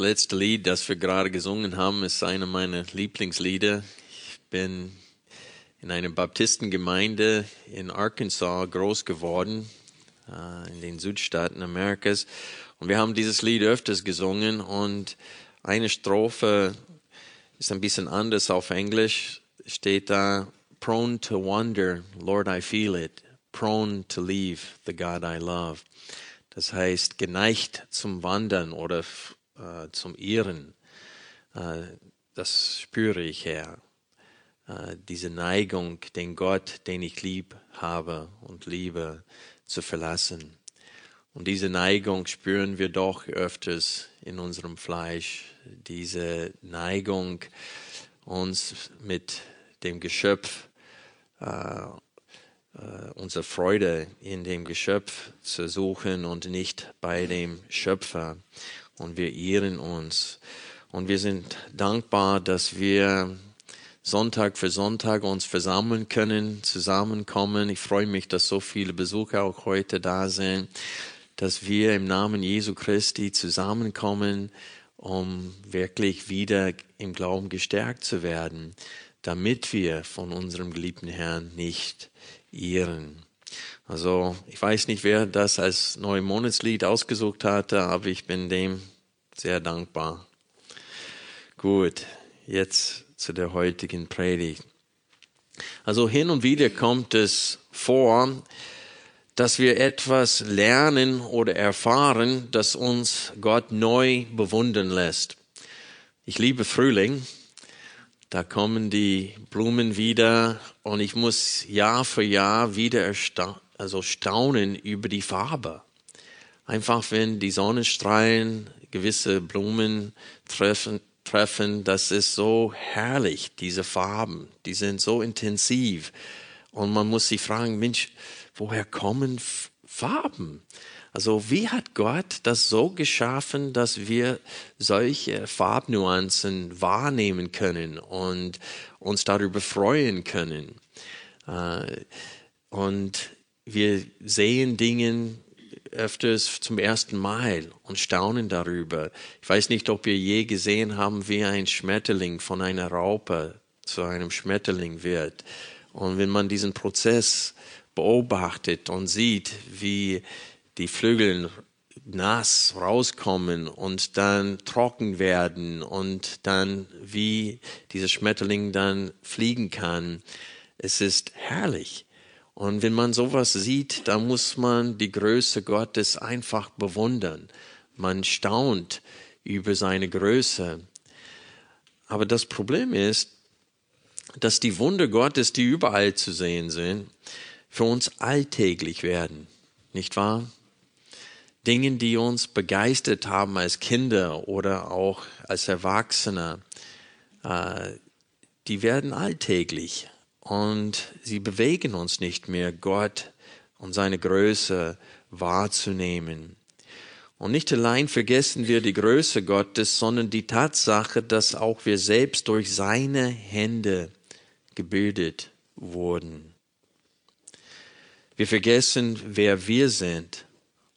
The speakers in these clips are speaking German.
Letzte Lied, das wir gerade gesungen haben, ist einer meiner Lieblingslieder. Ich bin in einer Baptistengemeinde in Arkansas groß geworden, äh, in den Südstaaten Amerikas. Und wir haben dieses Lied öfters gesungen und eine Strophe ist ein bisschen anders auf Englisch. Steht da, prone to wonder, Lord, I feel it. Prone to leave the God I love. Das heißt, geneigt zum Wandern oder äh, zum Ehren. Äh, das spüre ich, Herr. Äh, diese Neigung, den Gott, den ich lieb habe und liebe, zu verlassen. Und diese Neigung spüren wir doch öfters in unserem Fleisch. Diese Neigung, uns mit dem Geschöpf, äh, äh, unsere Freude in dem Geschöpf zu suchen und nicht bei dem Schöpfer und wir ehren uns. Und wir sind dankbar, dass wir Sonntag für Sonntag uns versammeln können, zusammenkommen. Ich freue mich, dass so viele Besucher auch heute da sind, dass wir im Namen Jesu Christi zusammenkommen, um wirklich wieder im Glauben gestärkt zu werden, damit wir von unserem geliebten Herrn nicht ehren. Also ich weiß nicht, wer das als neue Monatslied ausgesucht hatte, aber ich bin dem sehr dankbar. Gut, jetzt zu der heutigen Predigt. Also hin und wieder kommt es vor, dass wir etwas lernen oder erfahren, das uns Gott neu bewundern lässt. Ich liebe Frühling. Da kommen die Blumen wieder und ich muss Jahr für Jahr wieder erstaunen also staunen über die Farbe. Einfach wenn die Sonnenstrahlen gewisse Blumen treffen, treffen, das ist so herrlich, diese Farben, die sind so intensiv. Und man muss sich fragen, Mensch, woher kommen Farben? Also wie hat Gott das so geschaffen, dass wir solche Farbnuancen wahrnehmen können und uns darüber freuen können? Äh, und wir sehen Dinge öfters zum ersten Mal und staunen darüber. Ich weiß nicht, ob wir je gesehen haben, wie ein Schmetterling von einer Raupe zu einem Schmetterling wird. Und wenn man diesen Prozess beobachtet und sieht, wie die Flügel nass rauskommen und dann trocken werden und dann wie dieser Schmetterling dann fliegen kann, es ist herrlich. Und wenn man sowas sieht, da muss man die Größe Gottes einfach bewundern. Man staunt über seine Größe. Aber das Problem ist, dass die Wunder Gottes, die überall zu sehen sind, für uns alltäglich werden. Nicht wahr? Dinge, die uns begeistert haben als Kinder oder auch als Erwachsene, äh, die werden alltäglich und sie bewegen uns nicht mehr, Gott und seine Größe wahrzunehmen. Und nicht allein vergessen wir die Größe Gottes, sondern die Tatsache, dass auch wir selbst durch seine Hände gebildet wurden. Wir vergessen, wer wir sind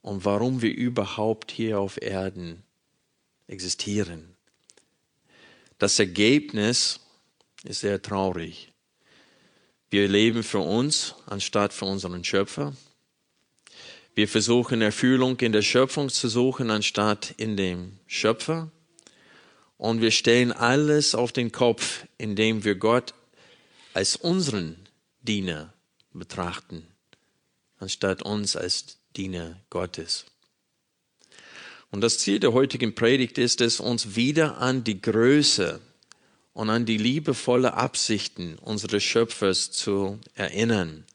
und warum wir überhaupt hier auf Erden existieren. Das Ergebnis ist sehr traurig. Wir leben für uns anstatt für unseren Schöpfer. Wir versuchen Erfüllung in der Schöpfung zu suchen anstatt in dem Schöpfer. Und wir stellen alles auf den Kopf, indem wir Gott als unseren Diener betrachten, anstatt uns als Diener Gottes. Und das Ziel der heutigen Predigt ist es, uns wieder an die Größe und an die liebevolle Absichten unseres Schöpfers zu erinnern.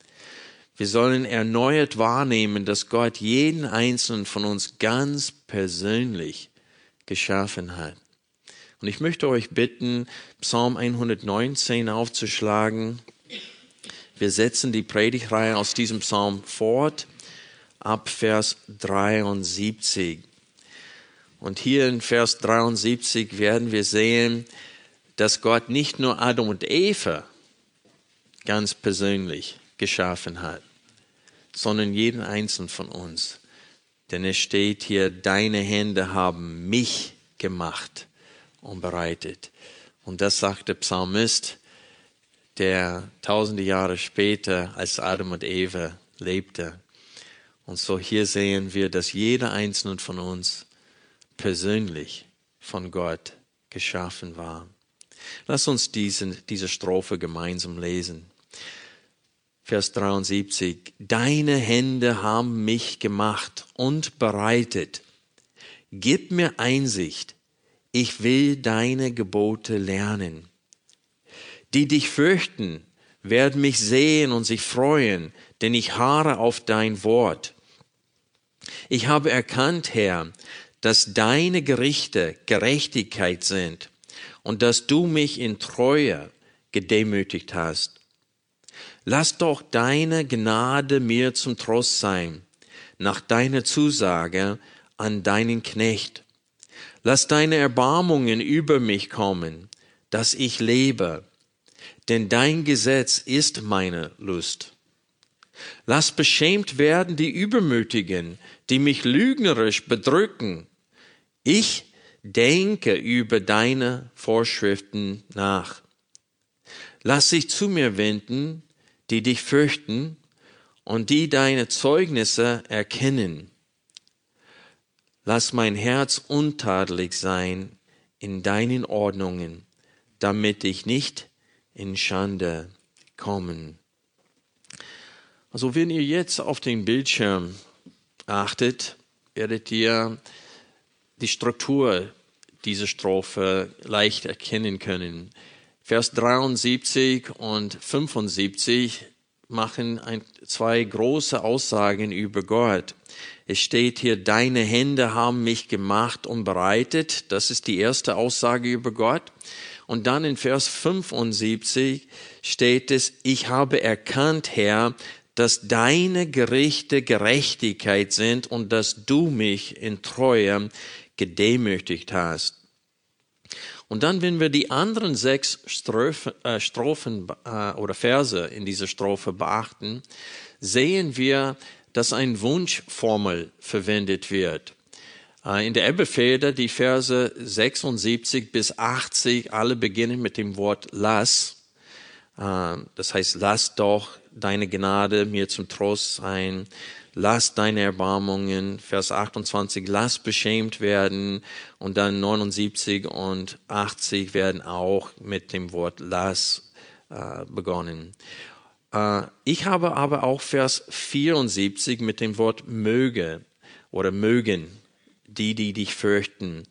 Wir sollen erneuert wahrnehmen, dass Gott jeden einzelnen von uns ganz persönlich geschaffen hat. Und ich möchte euch bitten, Psalm 119 aufzuschlagen. Wir setzen die Predigreihe aus diesem Psalm fort ab Vers 73. Und hier in Vers 73 werden wir sehen, dass Gott nicht nur Adam und Eva ganz persönlich geschaffen hat, sondern jeden einzelnen von uns. Denn es steht hier, deine Hände haben mich gemacht und bereitet. Und das sagt der Psalmist, der tausende Jahre später als Adam und Eva lebte. Und so hier sehen wir, dass jeder einzelne von uns persönlich von Gott geschaffen war. Lass uns diesen, diese Strophe gemeinsam lesen. Vers 73. Deine Hände haben mich gemacht und bereitet. Gib mir Einsicht. Ich will deine Gebote lernen. Die dich fürchten, werden mich sehen und sich freuen, denn ich harre auf dein Wort. Ich habe erkannt, Herr, dass deine Gerichte Gerechtigkeit sind und dass du mich in Treue gedemütigt hast. Lass doch deine Gnade mir zum Trost sein, nach deiner Zusage an deinen Knecht. Lass deine Erbarmungen über mich kommen, dass ich lebe, denn dein Gesetz ist meine Lust. Lass beschämt werden die Übermütigen, die mich lügnerisch bedrücken. Ich denke über deine Vorschriften nach. Lass sich zu mir wenden, die dich fürchten und die deine Zeugnisse erkennen. Lass mein Herz untadelig sein in deinen Ordnungen, damit ich nicht in Schande kommen. Also wenn ihr jetzt auf den Bildschirm achtet, werdet ihr die Struktur dieser Strophe leicht erkennen können. Vers 73 und 75 machen ein, zwei große Aussagen über Gott. Es steht hier, deine Hände haben mich gemacht und bereitet. Das ist die erste Aussage über Gott. Und dann in Vers 75 steht es, ich habe erkannt, Herr, dass deine Gerichte Gerechtigkeit sind und dass du mich in Treue gedemütigt hast. Und dann, wenn wir die anderen sechs Strophen, äh, Strophen äh, oder Verse in dieser Strophe beachten, sehen wir, dass ein Wunschformel verwendet wird. Äh, in der Ebbefeder die Verse 76 bis 80 alle beginnen mit dem Wort lass. Äh, das heißt, lass doch deine Gnade mir zum Trost sein lass deine Erbarmungen, Vers 28, lass beschämt werden und dann 79 und 80 werden auch mit dem Wort lass äh, begonnen. Äh, ich habe aber auch Vers 74 mit dem Wort möge oder mögen, die, die dich fürchten,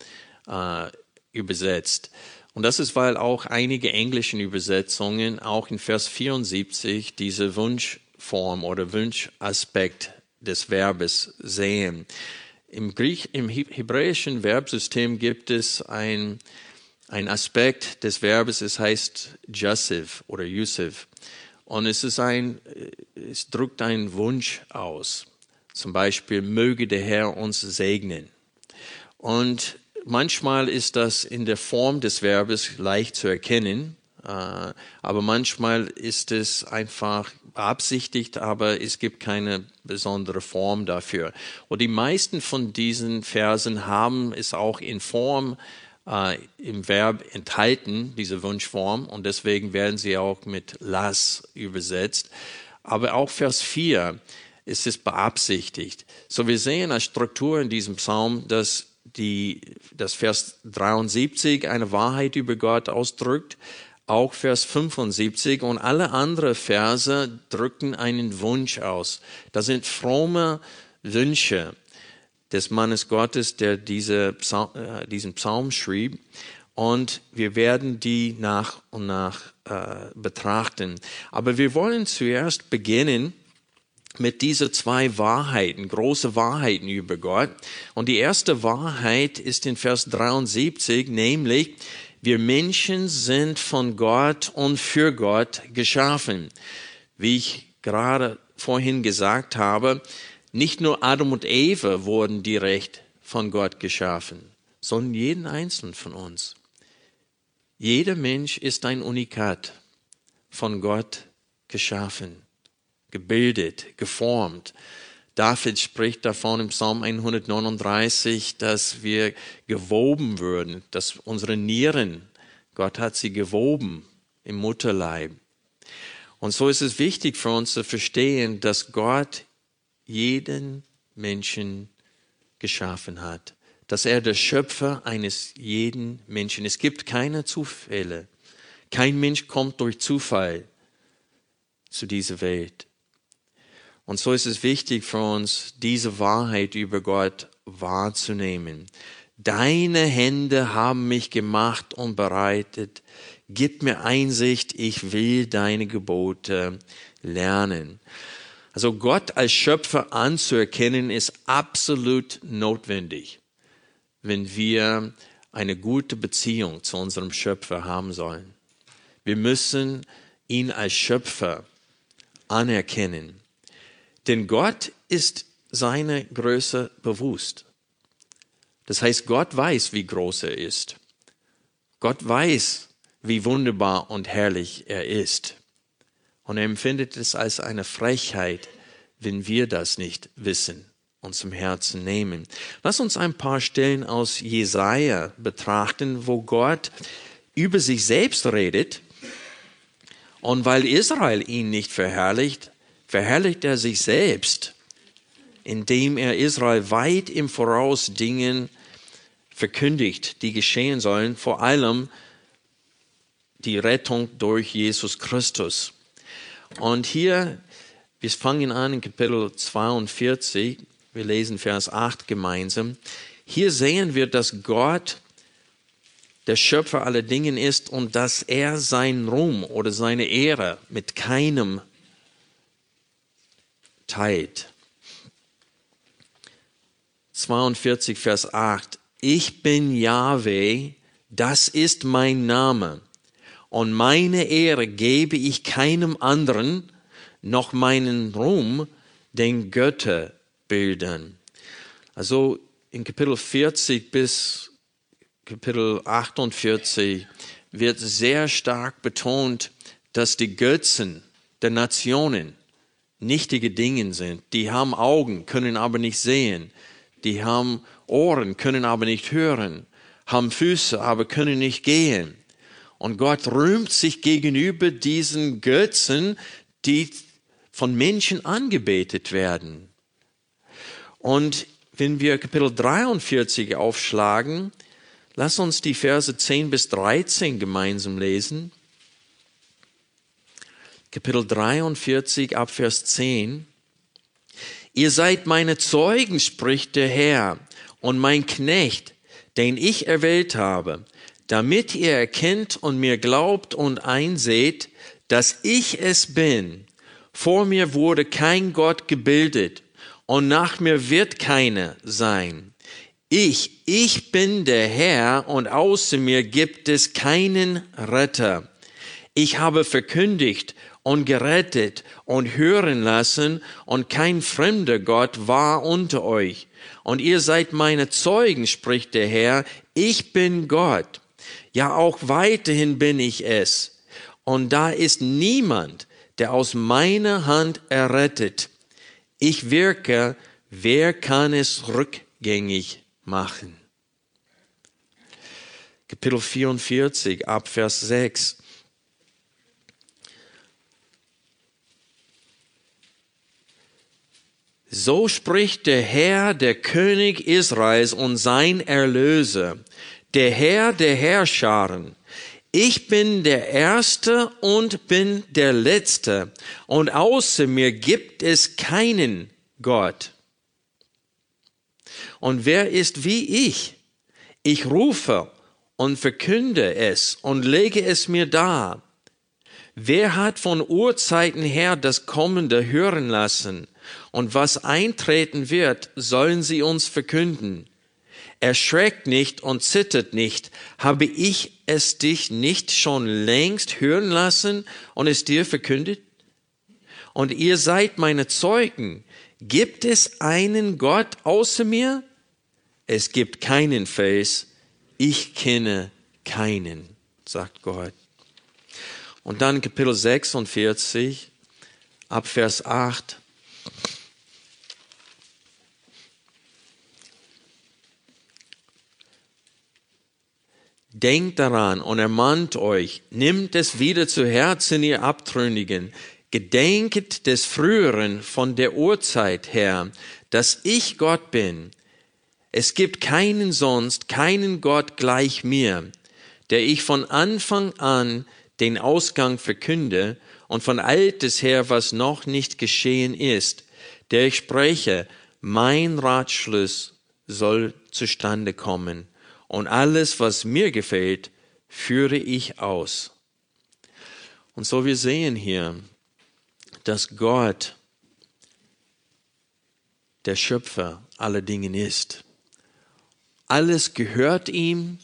äh, übersetzt. Und das ist, weil auch einige englischen Übersetzungen auch in Vers 74 diese Wunschform oder Wunschaspekt des Verbes sehen. Im, Griech, im hebräischen Verbsystem gibt es ein, ein Aspekt des Verbes, es heißt Jassiv oder Yusuf. Und es ist ein, es drückt einen Wunsch aus. Zum Beispiel, möge der Herr uns segnen. Und manchmal ist das in der Form des Verbes leicht zu erkennen, äh, aber manchmal ist es einfach beabsichtigt, aber es gibt keine besondere Form dafür. Und die meisten von diesen Versen haben es auch in Form äh, im Verb enthalten, diese Wunschform, und deswegen werden sie auch mit las übersetzt. Aber auch Vers 4 ist es beabsichtigt. So wir sehen als Struktur in diesem Psalm, dass die, das Vers 73 eine Wahrheit über Gott ausdrückt, auch Vers 75 und alle anderen Verse drücken einen Wunsch aus. Das sind fromme Wünsche des Mannes Gottes, der diese Psalm, äh, diesen Psalm schrieb. Und wir werden die nach und nach äh, betrachten. Aber wir wollen zuerst beginnen mit diese zwei Wahrheiten, große Wahrheiten über Gott. Und die erste Wahrheit ist in Vers 73, nämlich, wir Menschen sind von Gott und für Gott geschaffen. Wie ich gerade vorhin gesagt habe, nicht nur Adam und Eva wurden direkt von Gott geschaffen, sondern jeden einzelnen von uns. Jeder Mensch ist ein Unikat, von Gott geschaffen gebildet, geformt. David spricht davon im Psalm 139, dass wir gewoben würden, dass unsere Nieren, Gott hat sie gewoben im Mutterleib. Und so ist es wichtig für uns zu verstehen, dass Gott jeden Menschen geschaffen hat, dass er der Schöpfer eines jeden Menschen. Es gibt keine Zufälle. Kein Mensch kommt durch Zufall zu dieser Welt. Und so ist es wichtig für uns, diese Wahrheit über Gott wahrzunehmen. Deine Hände haben mich gemacht und bereitet. Gib mir Einsicht, ich will deine Gebote lernen. Also Gott als Schöpfer anzuerkennen ist absolut notwendig, wenn wir eine gute Beziehung zu unserem Schöpfer haben sollen. Wir müssen ihn als Schöpfer anerkennen. Denn Gott ist seine Größe bewusst. Das heißt, Gott weiß, wie groß er ist. Gott weiß, wie wunderbar und herrlich er ist. Und er empfindet es als eine Frechheit, wenn wir das nicht wissen und zum Herzen nehmen. Lass uns ein paar Stellen aus Jesaja betrachten, wo Gott über sich selbst redet. Und weil Israel ihn nicht verherrlicht, verherrlicht er sich selbst, indem er Israel weit im Voraus Dingen verkündigt, die geschehen sollen, vor allem die Rettung durch Jesus Christus. Und hier, wir fangen an in Kapitel 42, wir lesen Vers 8 gemeinsam. Hier sehen wir, dass Gott der Schöpfer aller Dinge ist und dass er seinen Ruhm oder seine Ehre mit keinem teilt. 42, Vers 8. Ich bin Yahweh, das ist mein Name, und meine Ehre gebe ich keinem anderen, noch meinen Ruhm den Götterbildern. Also in Kapitel 40 bis Kapitel 48 wird sehr stark betont, dass die Götzen der Nationen nichtige Dinge sind. Die haben Augen, können aber nicht sehen. Die haben Ohren, können aber nicht hören. Haben Füße, aber können nicht gehen. Und Gott rühmt sich gegenüber diesen Götzen, die von Menschen angebetet werden. Und wenn wir Kapitel 43 aufschlagen, lass uns die Verse 10 bis 13 gemeinsam lesen. Kapitel 43 ab Vers 10. Ihr seid meine Zeugen, spricht der Herr, und mein Knecht, den ich erwählt habe, damit ihr erkennt und mir glaubt und einseht, dass ich es bin. Vor mir wurde kein Gott gebildet und nach mir wird keiner sein. Ich, ich bin der Herr und außer mir gibt es keinen Retter. Ich habe verkündigt und gerettet und hören lassen, und kein fremder Gott war unter euch. Und ihr seid meine Zeugen, spricht der Herr, ich bin Gott. Ja, auch weiterhin bin ich es. Und da ist niemand, der aus meiner Hand errettet. Ich wirke, wer kann es rückgängig machen? Kapitel 44, Abvers 6. So spricht der Herr, der König Israels und sein Erlöser, der Herr der Herrscharen. Ich bin der Erste und bin der Letzte, und außer mir gibt es keinen Gott. Und wer ist wie ich? Ich rufe und verkünde es und lege es mir dar. Wer hat von Urzeiten her das Kommende hören lassen? Und was eintreten wird, sollen sie uns verkünden. Erschreckt nicht und zittert nicht. Habe ich es dich nicht schon längst hören lassen und es dir verkündet? Und ihr seid meine Zeugen. Gibt es einen Gott außer mir? Es gibt keinen Fels. Ich kenne keinen, sagt Gott. Und dann Kapitel 46, ab Vers 8. Denkt daran und ermahnt euch, nimmt es wieder zu Herzen, ihr Abtrünnigen, gedenket des Früheren von der Urzeit her, dass ich Gott bin. Es gibt keinen sonst, keinen Gott gleich mir, der ich von Anfang an den Ausgang verkünde und von altes her, was noch nicht geschehen ist, der ich spreche, mein Ratschluss soll zustande kommen und alles, was mir gefällt, führe ich aus. Und so wir sehen hier, dass Gott der Schöpfer aller Dinge ist. Alles gehört ihm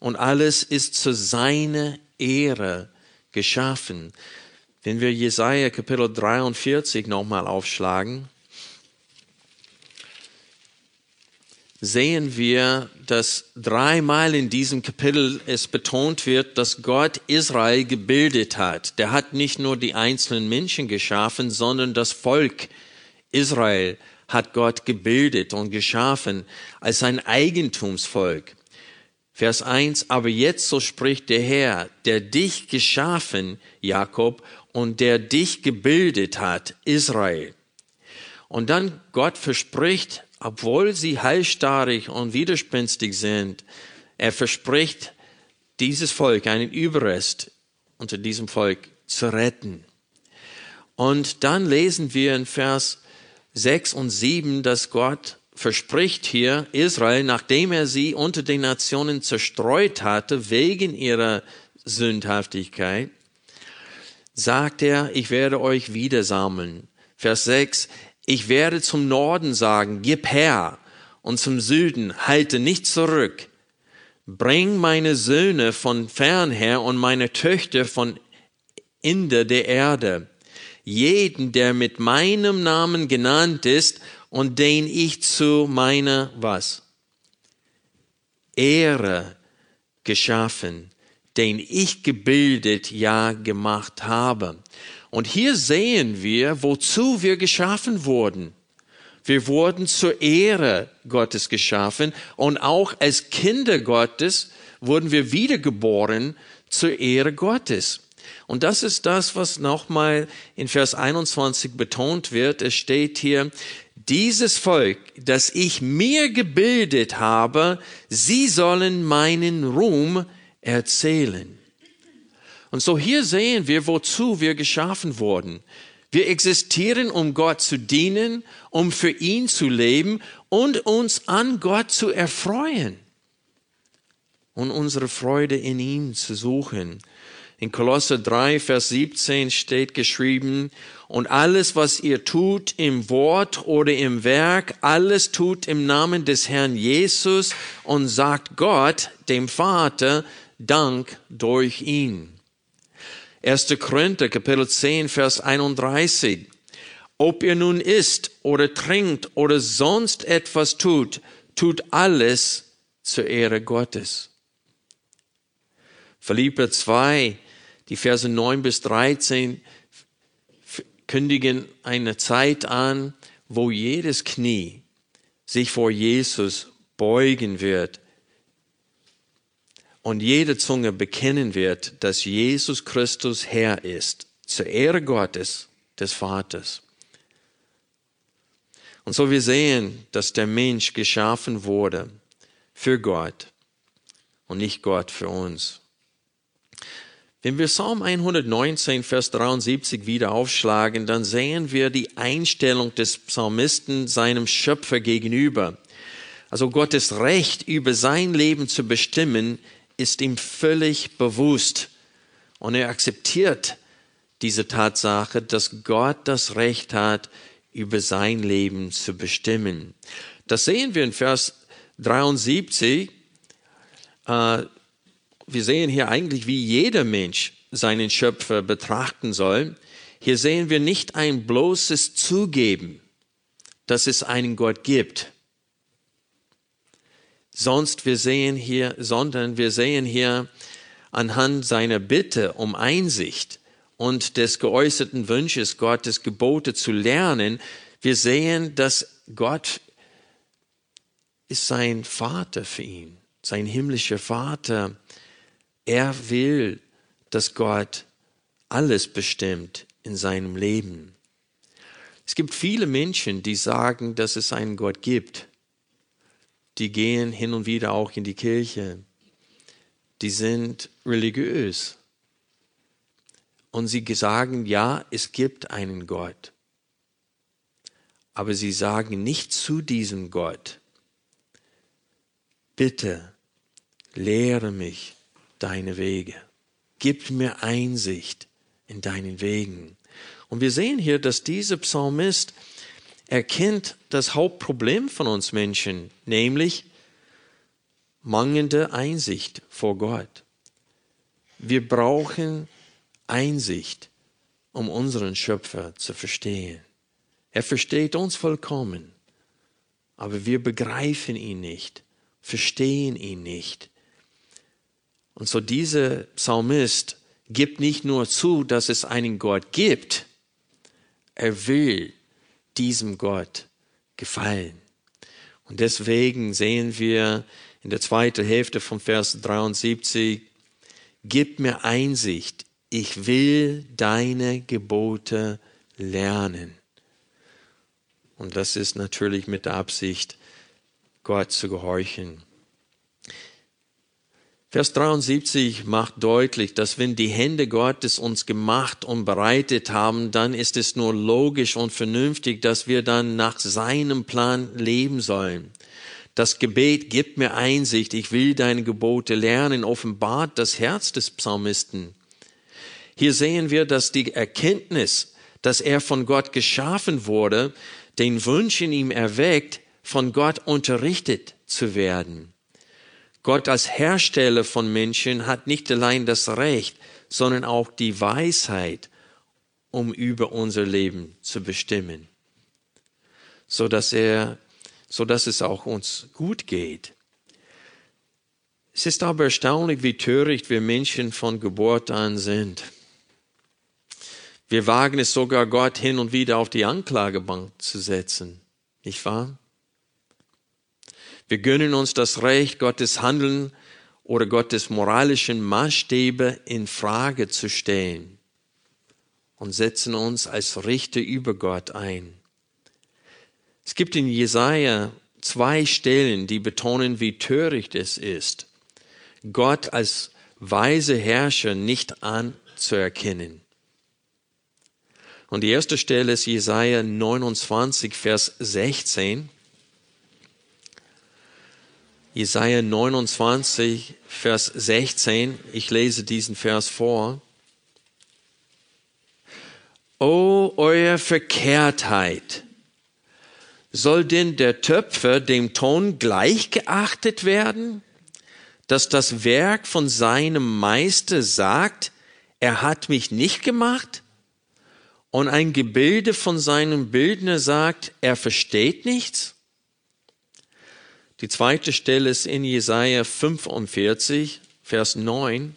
und alles ist zu seiner Ehre geschaffen. Wenn wir Jesaja Kapitel 43 nochmal aufschlagen, sehen wir, dass dreimal in diesem Kapitel es betont wird, dass Gott Israel gebildet hat. Der hat nicht nur die einzelnen Menschen geschaffen, sondern das Volk Israel hat Gott gebildet und geschaffen als sein Eigentumsvolk. Vers 1, aber jetzt so spricht der Herr, der dich geschaffen, Jakob, und der dich gebildet hat, Israel. Und dann Gott verspricht obwohl sie halsstarrig und widerspenstig sind, er verspricht, dieses Volk, einen Überrest unter diesem Volk zu retten. Und dann lesen wir in Vers 6 und 7, dass Gott verspricht hier Israel, nachdem er sie unter den Nationen zerstreut hatte, wegen ihrer Sündhaftigkeit, sagt er, ich werde euch wieder sammeln. Vers 6, ich werde zum Norden sagen, gib her, und zum Süden, halte nicht zurück. Bring meine Söhne von fern her und meine Töchter von Ende der Erde. Jeden, der mit meinem Namen genannt ist und den ich zu meiner, was? Ehre geschaffen, den ich gebildet, ja gemacht habe. Und hier sehen wir, wozu wir geschaffen wurden. Wir wurden zur Ehre Gottes geschaffen und auch als Kinder Gottes wurden wir wiedergeboren zur Ehre Gottes. Und das ist das, was nochmal in Vers 21 betont wird. Es steht hier, dieses Volk, das ich mir gebildet habe, sie sollen meinen Ruhm erzählen. Und so hier sehen wir, wozu wir geschaffen wurden. Wir existieren, um Gott zu dienen, um für ihn zu leben und uns an Gott zu erfreuen und unsere Freude in ihm zu suchen. In Kolosser 3, Vers 17 steht geschrieben, und alles, was ihr tut im Wort oder im Werk, alles tut im Namen des Herrn Jesus und sagt Gott, dem Vater, Dank durch ihn. 1. Korinther Kapitel 10, Vers 31. Ob ihr nun isst oder trinkt oder sonst etwas tut, tut alles zur Ehre Gottes. Philipper 2, die Verse 9 bis 13 kündigen eine Zeit an, wo jedes Knie sich vor Jesus beugen wird und jede Zunge bekennen wird, dass Jesus Christus Herr ist, zur Ehre Gottes, des Vaters. Und so wir sehen, dass der Mensch geschaffen wurde für Gott und nicht Gott für uns. Wenn wir Psalm 119, Vers 73 wieder aufschlagen, dann sehen wir die Einstellung des Psalmisten seinem Schöpfer gegenüber. Also Gottes Recht über sein Leben zu bestimmen ist ihm völlig bewusst und er akzeptiert diese Tatsache, dass Gott das Recht hat, über sein Leben zu bestimmen. Das sehen wir in Vers 73. Äh, wir sehen hier eigentlich, wie jeder Mensch seinen Schöpfer betrachten soll. Hier sehen wir nicht ein bloßes Zugeben, dass es einen Gott gibt. Sonst wir sehen hier, sondern wir sehen hier anhand seiner Bitte um Einsicht und des geäußerten Wünsches, Gottes Gebote zu lernen, wir sehen, dass Gott ist sein Vater für ihn, sein himmlischer Vater. Er will, dass Gott alles bestimmt in seinem Leben. Es gibt viele Menschen, die sagen, dass es einen Gott gibt. Die gehen hin und wieder auch in die Kirche. Die sind religiös. Und sie sagen, ja, es gibt einen Gott. Aber sie sagen nicht zu diesem Gott, bitte lehre mich deine Wege. Gib mir Einsicht in deinen Wegen. Und wir sehen hier, dass dieser Psalmist erkennt das Hauptproblem von uns Menschen, nämlich mangelnde Einsicht vor Gott. Wir brauchen Einsicht, um unseren Schöpfer zu verstehen. Er versteht uns vollkommen, aber wir begreifen ihn nicht, verstehen ihn nicht. Und so dieser Psalmist gibt nicht nur zu, dass es einen Gott gibt, er will diesem Gott gefallen. Und deswegen sehen wir in der zweiten Hälfte vom Vers 73, gib mir Einsicht, ich will deine Gebote lernen. Und das ist natürlich mit der Absicht, Gott zu gehorchen. Vers 73 macht deutlich, dass wenn die Hände Gottes uns gemacht und bereitet haben, dann ist es nur logisch und vernünftig, dass wir dann nach seinem Plan leben sollen. Das Gebet gibt mir Einsicht, ich will deine Gebote lernen, offenbart das Herz des Psalmisten. Hier sehen wir, dass die Erkenntnis, dass er von Gott geschaffen wurde, den Wunsch in ihm erweckt, von Gott unterrichtet zu werden. Gott als Hersteller von Menschen hat nicht allein das Recht, sondern auch die Weisheit, um über unser Leben zu bestimmen, so dass er, so dass es auch uns gut geht. Es ist aber erstaunlich, wie töricht wir Menschen von Geburt an sind. Wir wagen es sogar, Gott hin und wieder auf die Anklagebank zu setzen, nicht wahr? Wir gönnen uns das Recht, Gottes Handeln oder Gottes moralischen Maßstäbe in Frage zu stellen und setzen uns als Richter über Gott ein. Es gibt in Jesaja zwei Stellen, die betonen, wie töricht es ist, Gott als weise Herrscher nicht anzuerkennen. Und die erste Stelle ist Jesaja 29, Vers 16. Jesaja 29, Vers 16. Ich lese diesen Vers vor. O euer Verkehrtheit! Soll denn der Töpfer dem Ton gleich geachtet werden, dass das Werk von seinem Meister sagt, er hat mich nicht gemacht? Und ein Gebilde von seinem Bildner sagt, er versteht nichts? Die zweite Stelle ist in Jesaja 45, Vers 9.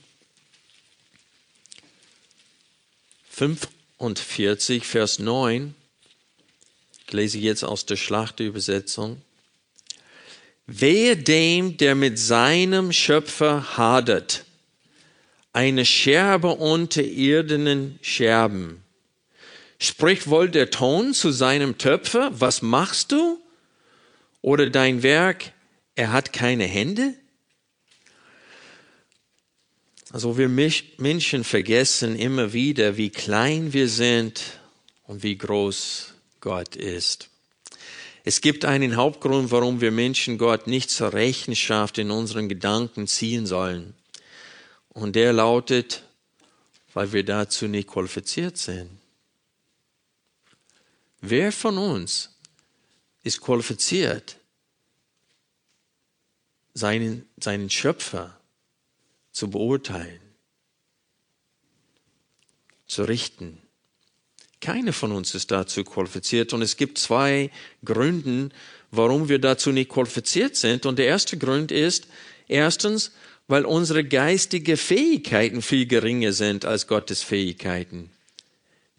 45, Vers 9. Ich lese jetzt aus der Schlachterübersetzung. Wehe dem, der mit seinem Schöpfer hadert, eine Scherbe unter irdenen Scherben. Spricht wohl der Ton zu seinem Töpfer, was machst du? Oder dein Werk, er hat keine Hände? Also wir Menschen vergessen immer wieder, wie klein wir sind und wie groß Gott ist. Es gibt einen Hauptgrund, warum wir Menschen Gott nicht zur Rechenschaft in unseren Gedanken ziehen sollen. Und der lautet weil wir dazu nicht qualifiziert sind. Wer von uns ist qualifiziert, seinen, seinen Schöpfer zu beurteilen, zu richten? Keine von uns ist dazu qualifiziert. Und es gibt zwei Gründe, warum wir dazu nicht qualifiziert sind. Und der erste Grund ist, erstens, weil unsere geistige Fähigkeiten viel geringer sind als Gottes Fähigkeiten.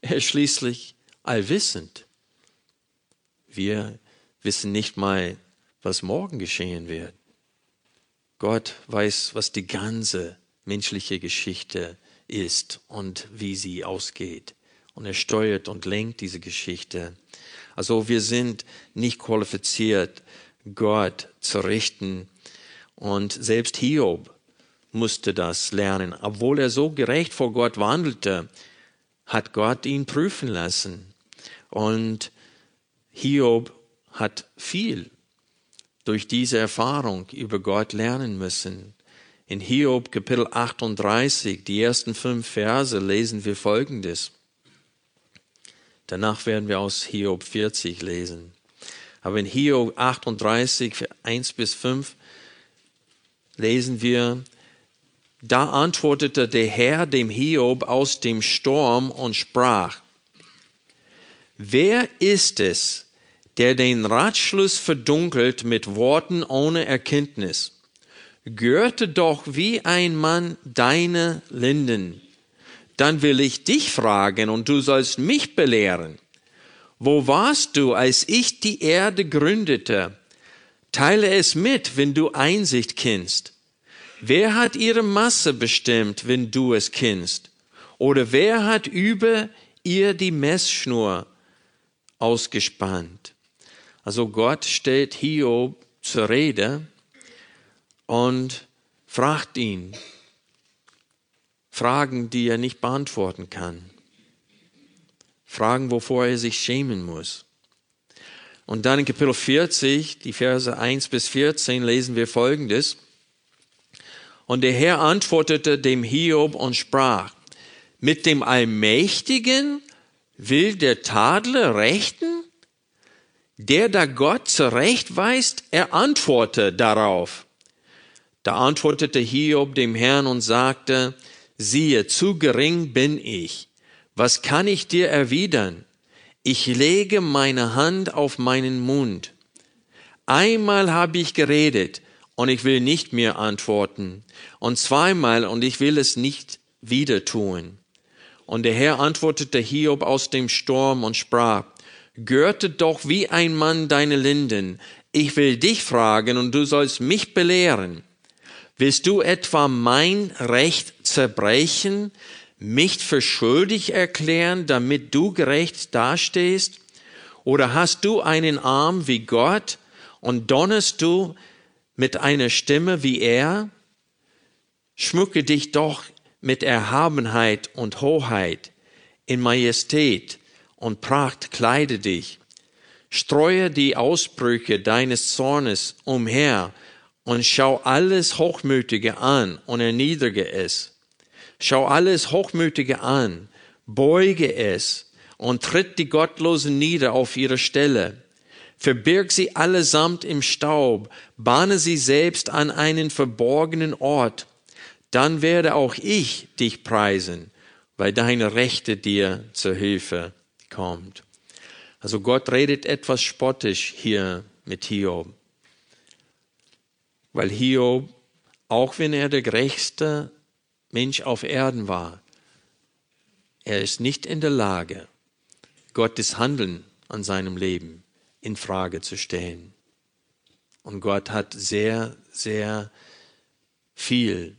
Er ist schließlich allwissend. Wir wissen nicht mal, was morgen geschehen wird. Gott weiß, was die ganze menschliche Geschichte ist und wie sie ausgeht und er steuert und lenkt diese Geschichte. Also wir sind nicht qualifiziert, Gott zu richten. Und selbst Hiob musste das lernen. Obwohl er so gerecht vor Gott wandelte, hat Gott ihn prüfen lassen. Und Hiob hat viel durch diese Erfahrung über Gott lernen müssen. In Hiob Kapitel 38, die ersten fünf Verse, lesen wir Folgendes. Danach werden wir aus Hiob 40 lesen. Aber in Hiob 38, 1 bis 5 lesen wir, da antwortete der Herr dem Hiob aus dem Sturm und sprach, Wer ist es, der den Ratschluss verdunkelt mit Worten ohne Erkenntnis? Gürte doch wie ein Mann deine Linden dann will ich dich fragen und du sollst mich belehren. Wo warst du, als ich die Erde gründete? Teile es mit, wenn du Einsicht kennst. Wer hat ihre Masse bestimmt, wenn du es kennst? Oder wer hat über ihr die Messschnur ausgespannt? Also Gott stellt Hiob zur Rede und fragt ihn, Fragen, die er nicht beantworten kann. Fragen, wovor er sich schämen muss. Und dann in Kapitel 40, die Verse 1 bis 14, lesen wir Folgendes. Und der Herr antwortete dem Hiob und sprach, mit dem Allmächtigen will der Tadler rechten? Der da Gott zurechtweist, er antworte darauf. Da antwortete Hiob dem Herrn und sagte, siehe, zu gering bin ich. Was kann ich dir erwidern? Ich lege meine Hand auf meinen Mund. Einmal habe ich geredet und ich will nicht mehr antworten. Und zweimal und ich will es nicht wieder tun. Und der Herr antwortete Hiob aus dem Sturm und sprach, Gürte doch wie ein Mann deine Linden. Ich will dich fragen und du sollst mich belehren. Willst du etwa mein Recht zerbrechen, mich für schuldig erklären, damit du gerecht dastehst? Oder hast du einen Arm wie Gott und donnerst du mit einer Stimme wie er? Schmücke dich doch mit Erhabenheit und Hoheit, in Majestät und Pracht kleide dich. Streue die Ausbrüche deines Zornes umher und schau alles Hochmütige an und erniedrige es. Schau alles Hochmütige an, beuge es und tritt die Gottlosen nieder auf ihre Stelle. Verbirg sie allesamt im Staub, bahne sie selbst an einen verborgenen Ort. Dann werde auch ich dich preisen, weil deine Rechte dir zur Hilfe kommt. Also Gott redet etwas spottisch hier mit Hiob weil Hiob, auch wenn er der gerechteste Mensch auf Erden war, er ist nicht in der Lage, Gottes Handeln an seinem Leben in Frage zu stellen. Und Gott hat sehr, sehr viel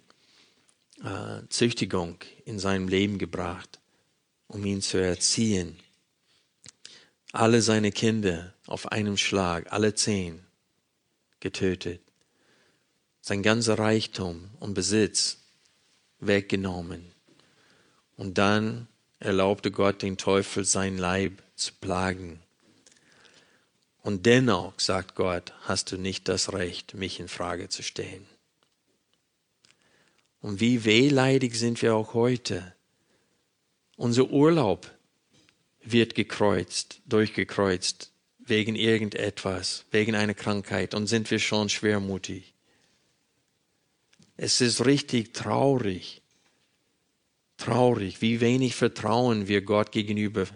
äh, Züchtigung in seinem Leben gebracht, um ihn zu erziehen. Alle seine Kinder auf einem Schlag, alle zehn, getötet sein ganzer Reichtum und Besitz weggenommen. Und dann erlaubte Gott den Teufel sein Leib zu plagen. Und dennoch, sagt Gott, hast du nicht das Recht, mich in Frage zu stellen. Und wie wehleidig sind wir auch heute, Unser Urlaub wird gekreuzt, durchgekreuzt, wegen irgendetwas, wegen einer Krankheit und sind wir schon schwermutig. Es ist richtig traurig, traurig, wie wenig Vertrauen wir Gott gegenüber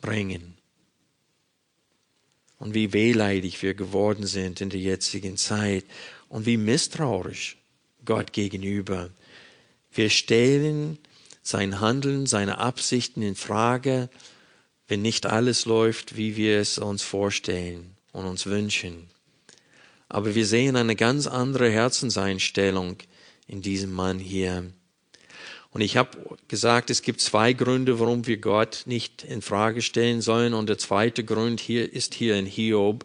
bringen und wie wehleidig wir geworden sind in der jetzigen Zeit und wie misstrauisch Gott gegenüber. Wir stellen sein Handeln, seine Absichten in Frage, wenn nicht alles läuft, wie wir es uns vorstellen und uns wünschen. Aber wir sehen eine ganz andere Herzenseinstellung in diesem Mann hier. Und ich habe gesagt, es gibt zwei Gründe, warum wir Gott nicht in Frage stellen sollen. Und der zweite Grund hier ist hier in Hiob,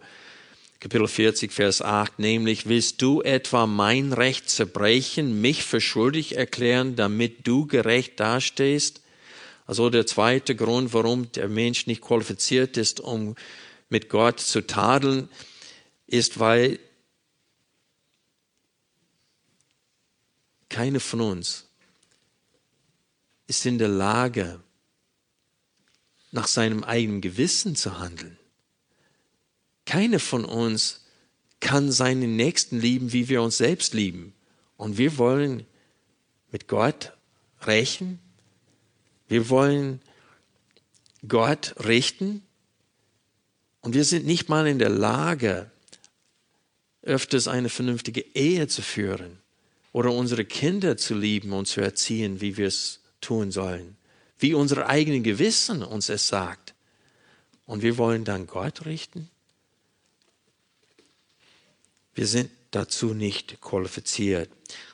Kapitel 40, Vers 8, nämlich, willst du etwa mein Recht zerbrechen, mich für schuldig erklären, damit du gerecht dastehst? Also der zweite Grund, warum der Mensch nicht qualifiziert ist, um mit Gott zu tadeln, ist, weil keine von uns ist in der Lage, nach seinem eigenen Gewissen zu handeln. Keine von uns kann seinen Nächsten lieben, wie wir uns selbst lieben. Und wir wollen mit Gott rächen. Wir wollen Gott richten. Und wir sind nicht mal in der Lage, öfters eine vernünftige Ehe zu führen oder unsere Kinder zu lieben und zu erziehen, wie wir es tun sollen, wie unser eigenes Gewissen uns es sagt. Und wir wollen dann Gott richten? Wir sind dazu nicht qualifiziert.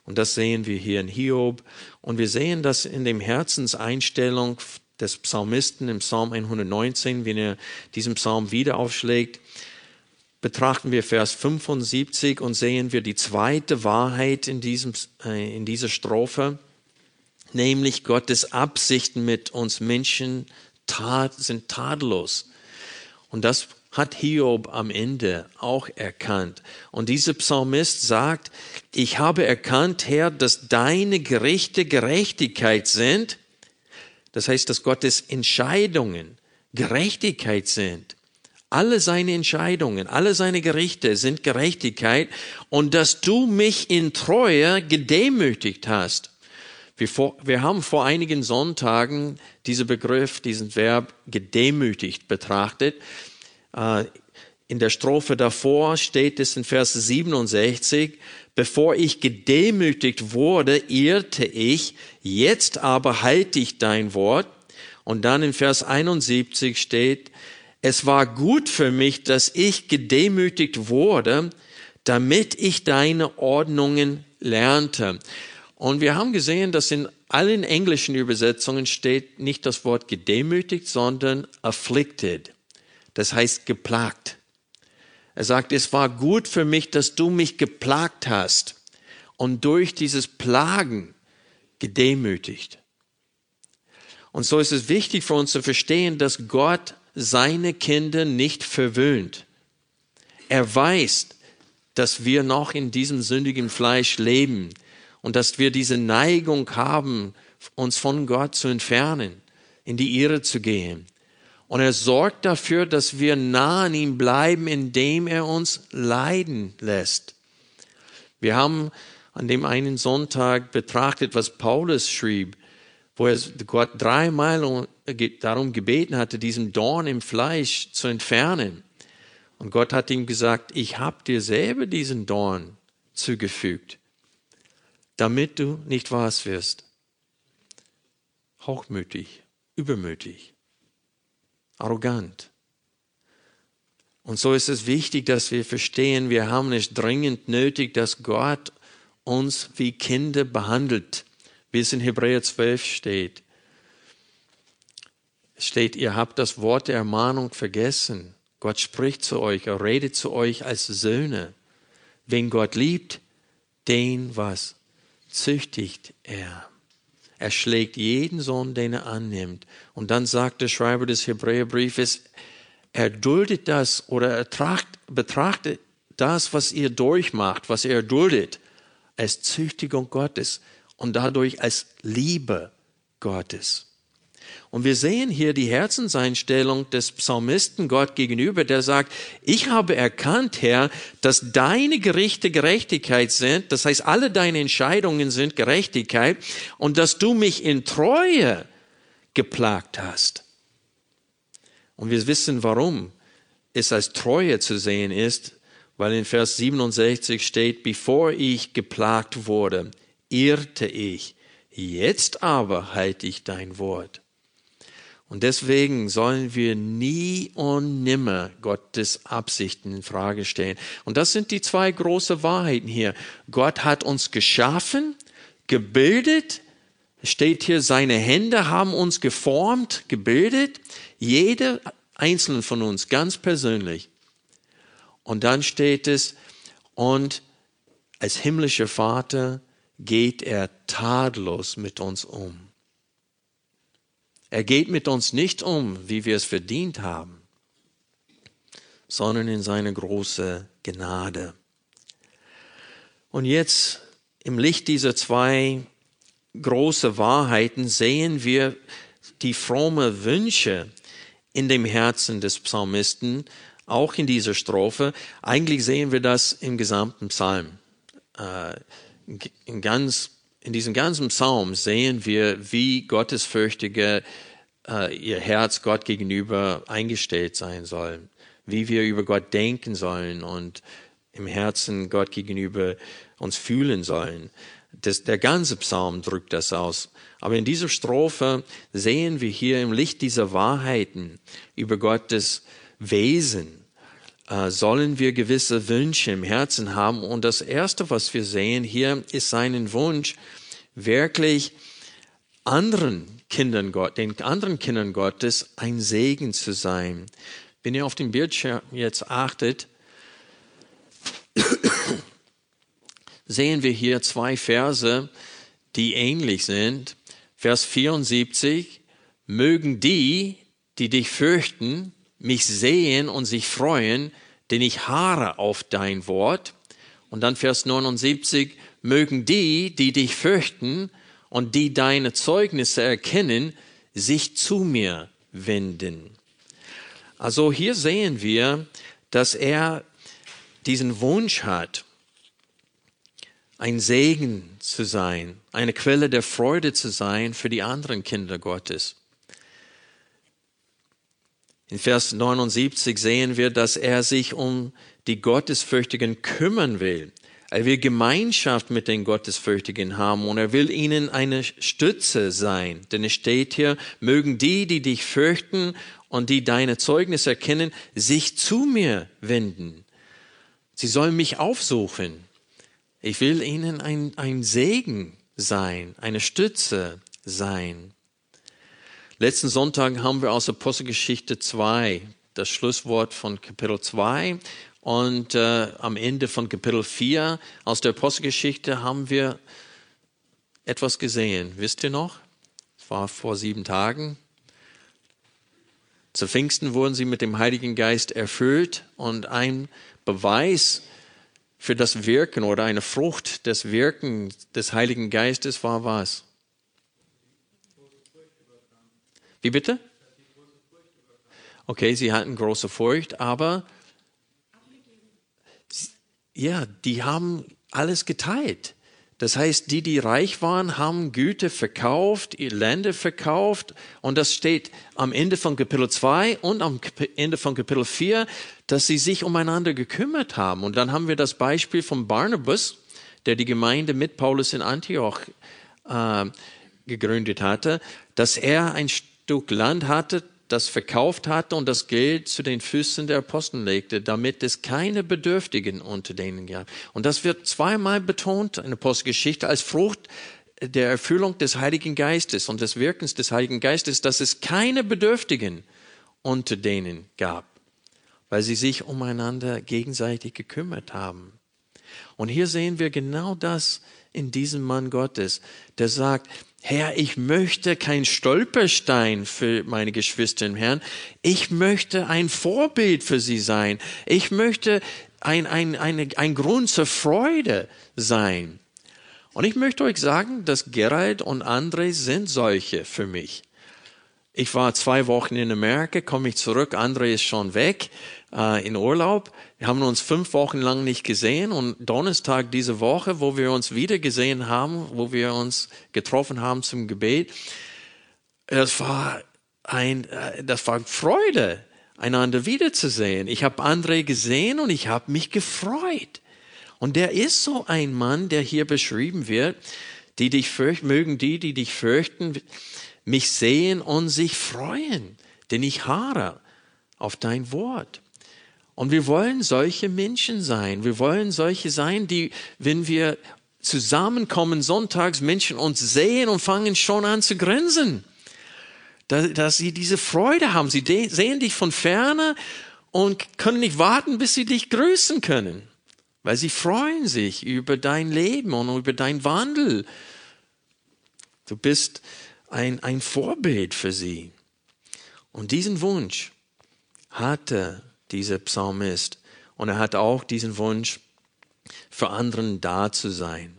Und das sehen wir hier in Hiob. Und wir sehen das in dem Herzenseinstellung des Psalmisten im Psalm 119, wenn er diesen Psalm wieder aufschlägt. Betrachten wir Vers 75 und sehen wir die zweite Wahrheit in, diesem, äh, in dieser Strophe nämlich Gottes Absichten mit uns Menschen sind tadellos. Und das hat Hiob am Ende auch erkannt. Und dieser Psalmist sagt, ich habe erkannt, Herr, dass deine Gerichte Gerechtigkeit sind. Das heißt, dass Gottes Entscheidungen Gerechtigkeit sind. Alle seine Entscheidungen, alle seine Gerichte sind Gerechtigkeit und dass du mich in Treue gedemütigt hast. Wir, vor, wir haben vor einigen Sonntagen diesen Begriff, diesen Verb gedemütigt betrachtet. Äh, in der Strophe davor steht es in Vers 67, bevor ich gedemütigt wurde, irrte ich, jetzt aber halte ich dein Wort. Und dann in Vers 71 steht, es war gut für mich, dass ich gedemütigt wurde, damit ich deine Ordnungen lernte. Und wir haben gesehen, dass in allen englischen Übersetzungen steht nicht das Wort gedemütigt, sondern afflicted. Das heißt geplagt. Er sagt, es war gut für mich, dass du mich geplagt hast und durch dieses Plagen gedemütigt. Und so ist es wichtig für uns zu verstehen, dass Gott seine Kinder nicht verwöhnt. Er weiß, dass wir noch in diesem sündigen Fleisch leben und dass wir diese Neigung haben, uns von Gott zu entfernen, in die Irre zu gehen. Und er sorgt dafür, dass wir nah an ihm bleiben, indem er uns leiden lässt. Wir haben an dem einen Sonntag betrachtet, was Paulus schrieb, wo er Gott dreimal darum gebeten hatte, diesen Dorn im Fleisch zu entfernen. Und Gott hat ihm gesagt, ich habe dir selber diesen Dorn zugefügt damit du nicht was wirst. Hochmütig, übermütig, arrogant. Und so ist es wichtig, dass wir verstehen, wir haben es dringend nötig, dass Gott uns wie Kinder behandelt, wie es in Hebräer 12 steht. Es steht, ihr habt das Wort der Ermahnung vergessen. Gott spricht zu euch, er redet zu euch als Söhne. Wen Gott liebt, den was? züchtigt er. Er schlägt jeden Sohn, den er annimmt. Und dann sagt der Schreiber des Hebräerbriefes, er duldet das oder er tracht, betrachtet das, was ihr durchmacht, was er duldet, als Züchtigung Gottes und dadurch als Liebe Gottes. Und wir sehen hier die Herzenseinstellung des Psalmisten Gott gegenüber, der sagt, ich habe erkannt, Herr, dass deine Gerichte Gerechtigkeit sind, das heißt, alle deine Entscheidungen sind Gerechtigkeit und dass du mich in Treue geplagt hast. Und wir wissen, warum es als Treue zu sehen ist, weil in Vers 67 steht, bevor ich geplagt wurde, irrte ich, jetzt aber halte ich dein Wort. Und deswegen sollen wir nie und nimmer Gottes Absichten in Frage stellen. Und das sind die zwei große Wahrheiten hier. Gott hat uns geschaffen, gebildet, steht hier, seine Hände haben uns geformt, gebildet, jeder einzelne von uns, ganz persönlich. Und dann steht es, und als himmlischer Vater geht er tadellos mit uns um. Er geht mit uns nicht um, wie wir es verdient haben, sondern in seine große Gnade. Und jetzt im Licht dieser zwei große Wahrheiten sehen wir die fromme Wünsche in dem Herzen des Psalmisten, auch in dieser Strophe. Eigentlich sehen wir das im gesamten Psalm. Äh, ganz in diesem ganzen Psalm sehen wir, wie Gottesfürchtige äh, ihr Herz Gott gegenüber eingestellt sein soll, wie wir über Gott denken sollen und im Herzen Gott gegenüber uns fühlen sollen. Das, der ganze Psalm drückt das aus. Aber in dieser Strophe sehen wir hier im Licht dieser Wahrheiten über Gottes Wesen, äh, sollen wir gewisse Wünsche im Herzen haben. Und das Erste, was wir sehen hier, ist seinen Wunsch, wirklich anderen Kindern Gott, den anderen Kindern Gottes ein Segen zu sein. Wenn ihr auf den Bildschirm jetzt achtet, sehen wir hier zwei Verse, die ähnlich sind. Vers 74, mögen die, die dich fürchten, mich sehen und sich freuen, denn ich haare auf dein Wort. Und dann Vers 79, mögen die, die dich fürchten und die deine Zeugnisse erkennen, sich zu mir wenden. Also hier sehen wir, dass er diesen Wunsch hat, ein Segen zu sein, eine Quelle der Freude zu sein für die anderen Kinder Gottes. In Vers 79 sehen wir, dass er sich um die Gottesfürchtigen kümmern will. Er will Gemeinschaft mit den Gottesfürchtigen haben und er will ihnen eine Stütze sein. Denn es steht hier, mögen die, die dich fürchten und die deine Zeugnis erkennen, sich zu mir wenden. Sie sollen mich aufsuchen. Ich will ihnen ein, ein Segen sein, eine Stütze sein. Letzten Sonntag haben wir aus Apostelgeschichte 2 das Schlusswort von Kapitel 2 und äh, am Ende von Kapitel 4 aus der Apostelgeschichte haben wir etwas gesehen. Wisst ihr noch? Es war vor sieben Tagen. Zu Pfingsten wurden sie mit dem Heiligen Geist erfüllt und ein Beweis für das Wirken oder eine Frucht des Wirkens des Heiligen Geistes war was? Wie bitte? Okay, sie hatten große Furcht, aber ja, die haben alles geteilt. Das heißt, die, die reich waren, haben Güter verkauft, ihr Länder verkauft. Und das steht am Ende von Kapitel 2 und am Ende von Kapitel 4, dass sie sich umeinander gekümmert haben. Und dann haben wir das Beispiel von Barnabas, der die Gemeinde mit Paulus in Antioch äh, gegründet hatte, dass er ein Stück Land hatte, das verkauft hatte und das Geld zu den Füßen der Apostel legte, damit es keine Bedürftigen unter denen gab. Und das wird zweimal betont in der Apostelgeschichte als Frucht der Erfüllung des Heiligen Geistes und des Wirkens des Heiligen Geistes, dass es keine Bedürftigen unter denen gab, weil sie sich umeinander gegenseitig gekümmert haben. Und hier sehen wir genau das in diesem Mann Gottes, der sagt, Herr, ich möchte kein Stolperstein für meine Geschwister im Herrn. Ich möchte ein Vorbild für sie sein. Ich möchte ein, ein, eine, ein Grund zur Freude sein. Und ich möchte euch sagen, dass Gerald und André sind solche für mich. Ich war zwei Wochen in Amerika, komme ich zurück, André ist schon weg äh, in Urlaub. Wir haben uns fünf Wochen lang nicht gesehen und Donnerstag diese Woche, wo wir uns wieder gesehen haben, wo wir uns getroffen haben zum Gebet, das war ein, äh, das war Freude, einander wiederzusehen. Ich habe André gesehen und ich habe mich gefreut. Und der ist so ein Mann, der hier beschrieben wird, die dich fürchten, mögen die, die dich fürchten, mich sehen und sich freuen, denn ich haare auf dein Wort. Und wir wollen solche Menschen sein. Wir wollen solche sein, die, wenn wir zusammenkommen sonntags, Menschen uns sehen und fangen schon an zu grinsen. Dass, dass sie diese Freude haben. Sie sehen dich von ferne und können nicht warten, bis sie dich grüßen können. Weil sie freuen sich über dein Leben und über dein Wandel. Du bist ein, ein Vorbild für sie. Und diesen Wunsch hatte dieser Psalmist. Und er hat auch diesen Wunsch, für anderen da zu sein.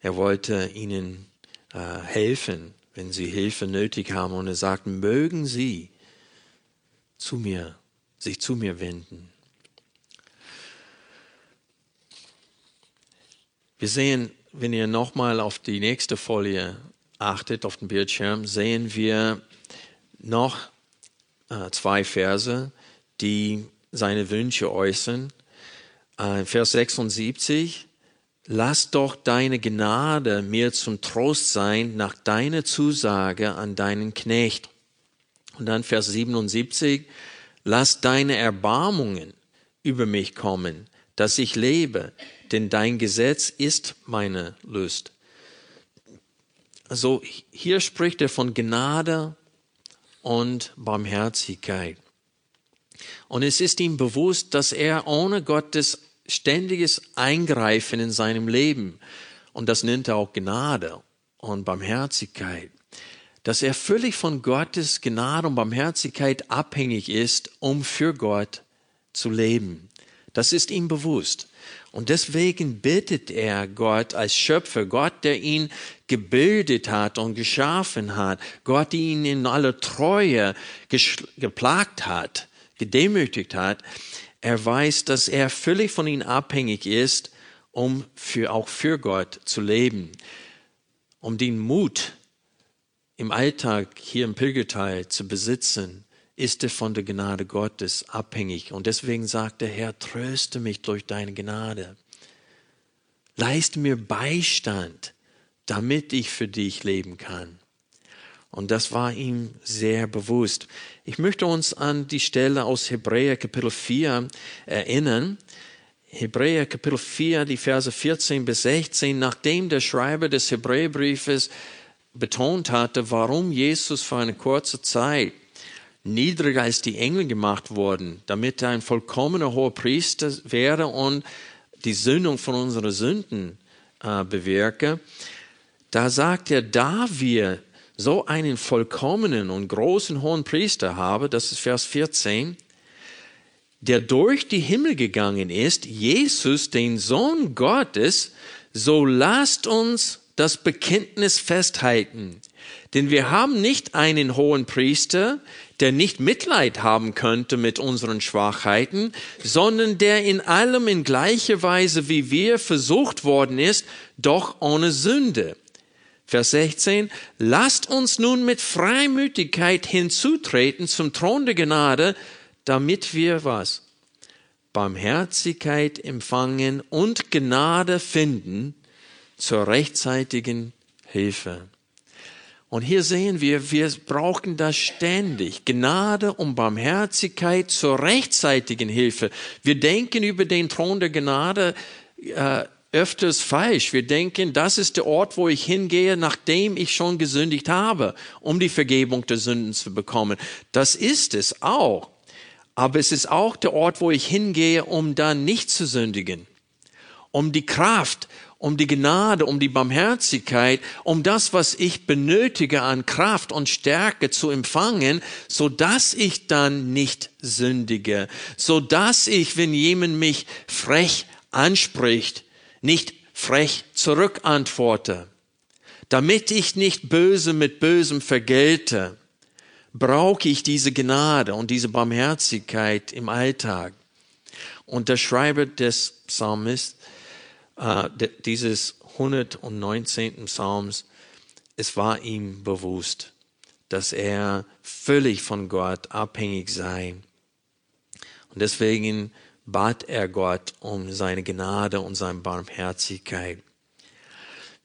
Er wollte ihnen äh, helfen, wenn sie Hilfe nötig haben. Und er sagt, mögen sie zu mir, sich zu mir wenden. Wir sehen, wenn ihr nochmal auf die nächste Folie achtet, auf den Bildschirm, sehen wir noch äh, zwei Verse, die seine Wünsche äußern. Äh, Vers 76, Lass doch deine Gnade mir zum Trost sein nach deiner Zusage an deinen Knecht. Und dann Vers 77, Lass deine Erbarmungen über mich kommen, dass ich lebe, denn dein Gesetz ist meine Lust. Also hier spricht er von Gnade und Barmherzigkeit. Und es ist ihm bewusst, dass er ohne Gottes ständiges Eingreifen in seinem Leben, und das nennt er auch Gnade und Barmherzigkeit, dass er völlig von Gottes Gnade und Barmherzigkeit abhängig ist, um für Gott zu leben. Das ist ihm bewusst. Und deswegen bittet er Gott als Schöpfer, Gott, der ihn gebildet hat und geschaffen hat, Gott, der ihn in aller Treue geplagt hat, gedemütigt hat. Er weiß, dass er völlig von ihm abhängig ist, um für, auch für Gott zu leben, um den Mut im Alltag hier im Pilgerteil zu besitzen, ist er von der Gnade Gottes abhängig. Und deswegen sagt der Herr, tröste mich durch deine Gnade. Leiste mir Beistand, damit ich für dich leben kann. Und das war ihm sehr bewusst. Ich möchte uns an die Stelle aus Hebräer Kapitel 4 erinnern. Hebräer Kapitel 4, die Verse 14 bis 16, nachdem der Schreiber des Hebräerbriefes betont hatte, warum Jesus für eine kurze Zeit niedriger als die Engel gemacht worden, damit er ein vollkommener hoher Priester wäre und die Sündung von unseren Sünden äh, bewirke. Da sagt er, da wir so einen vollkommenen und großen hohen Priester haben, das ist Vers 14, der durch die Himmel gegangen ist, Jesus, den Sohn Gottes, so lasst uns das Bekenntnis festhalten. Denn wir haben nicht einen hohen Priester, der nicht Mitleid haben könnte mit unseren Schwachheiten, sondern der in allem in gleicher Weise wie wir versucht worden ist, doch ohne Sünde. Vers 16, lasst uns nun mit Freimütigkeit hinzutreten zum Thron der Gnade, damit wir was? Barmherzigkeit empfangen und Gnade finden zur rechtzeitigen Hilfe. Und hier sehen wir, wir brauchen das ständig. Gnade und Barmherzigkeit zur rechtzeitigen Hilfe. Wir denken über den Thron der Gnade äh, öfters falsch. Wir denken, das ist der Ort, wo ich hingehe, nachdem ich schon gesündigt habe, um die Vergebung der Sünden zu bekommen. Das ist es auch. Aber es ist auch der Ort, wo ich hingehe, um dann nicht zu sündigen, um die Kraft um die Gnade, um die Barmherzigkeit, um das, was ich benötige an Kraft und Stärke zu empfangen, so dass ich dann nicht sündige, so dass ich, wenn jemand mich frech anspricht, nicht frech zurückantworte. Damit ich nicht böse mit bösem vergelte, brauche ich diese Gnade und diese Barmherzigkeit im Alltag. Und der Schreiber des Psalms, äh, dieses 119. Psalms, es war ihm bewusst, dass er völlig von Gott abhängig sei. Und deswegen bat er Gott um seine Gnade und seine Barmherzigkeit.